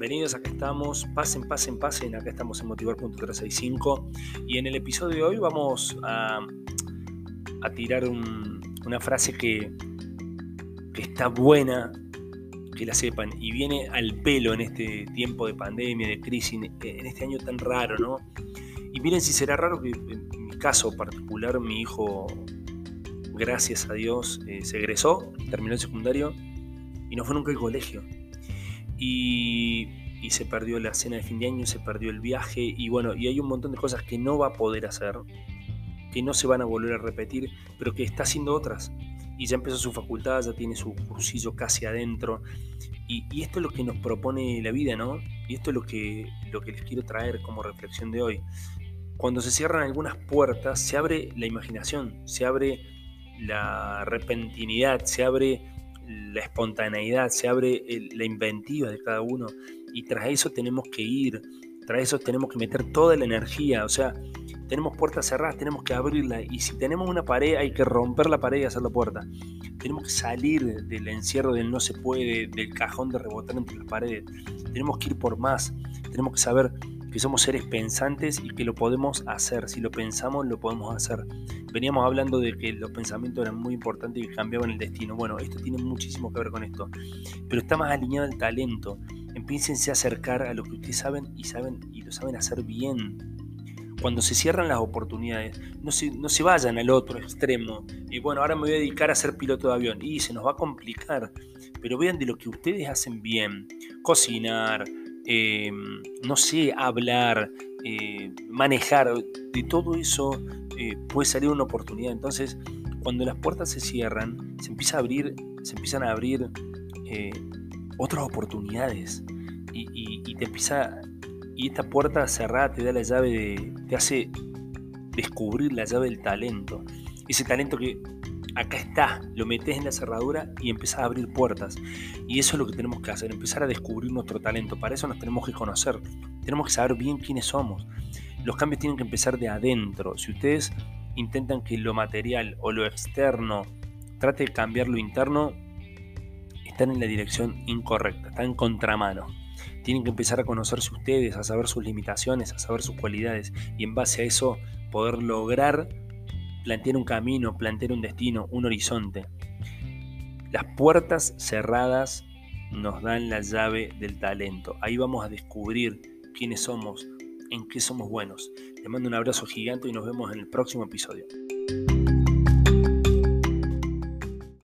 Bienvenidos, acá estamos. Pasen, pasen, pasen. Acá estamos en Motivar.365. Y en el episodio de hoy vamos a, tirar una frase que, que está buena, que la sepan. Y viene al pelo en este tiempo de pandemia, de crisis, en este año tan raro, ¿no? Y miren si será raro que en mi caso particular, mi hijo, gracias a Dios, eh, se egresó, terminó el secundario y no fue nunca al colegio y, se perdió la cena de fin de año, se perdió el viaje y bueno, y hay un montón de cosas que no va a poder hacer, que no se van a volver a repetir, pero que está haciendo otras. Y ya empezó su facultad, ya tiene su cursillo casi adentro. Y, esto es lo que nos propone la vida, ¿no? Y esto es lo que, lo que les quiero traer como reflexión de hoy. Cuando se cierran algunas puertas, se abre la imaginación, se abre la repentinidad, se abre la espontaneidad, se abre la inventiva de cada uno y tras eso tenemos que ir, tras eso tenemos que meter toda la energía, o sea, tenemos puertas cerradas, tenemos que abrirla y si tenemos una pared hay que romper la pared y hacer la puerta. Tenemos que salir del encierro del no se puede, del cajón de rebotar entre las paredes. Tenemos que ir por más, tenemos que saber que somos seres pensantes y que lo podemos hacer. Si lo pensamos, lo podemos hacer. Veníamos hablando de que los pensamientos eran muy importantes y que cambiaban el destino. Bueno, esto tiene muchísimo que ver con esto. Pero está más alineado al talento. Empiécense a acercar a lo que ustedes saben y saben y lo saben hacer bien. Cuando se cierran las oportunidades, no se, no se vayan al otro extremo. Y bueno, ahora me voy a dedicar a ser piloto de avión. Y se nos va a complicar. Pero vean de lo que ustedes hacen bien. Cocinar, Em, no sé, hablar, eh, manejar, de todo eso eh, puede salir una oportunidad. Entonces, cuando las puertas se cierran, se empieza a abrir, se empiezan a abrir eh, otras oportunidades. Y, y, te empieza. Y esta puerta cerrada te da la llave de. te hace descubrir la llave del talento. Ese talento que acá está, lo metes en la cerradura y empezás a abrir puertas. Y eso es lo que tenemos que hacer, empezar a descubrir nuestro talento. Para eso nos tenemos que conocer, tenemos que saber bien quiénes somos. Los cambios tienen que empezar de adentro. Si ustedes intentan que lo material o lo externo trate de cambiar lo interno, están en la dirección incorrecta, están en contramano. Tienen que empezar a conocerse ustedes, a saber sus limitaciones, a saber sus cualidades y en base a eso poder lograr plantear un camino, plantear un destino, un horizonte. Las puertas cerradas nos dan la llave del talento. Ahí vamos a descubrir quiénes somos, en qué somos buenos. Les mando un abrazo gigante y nos vemos en el próximo episodio.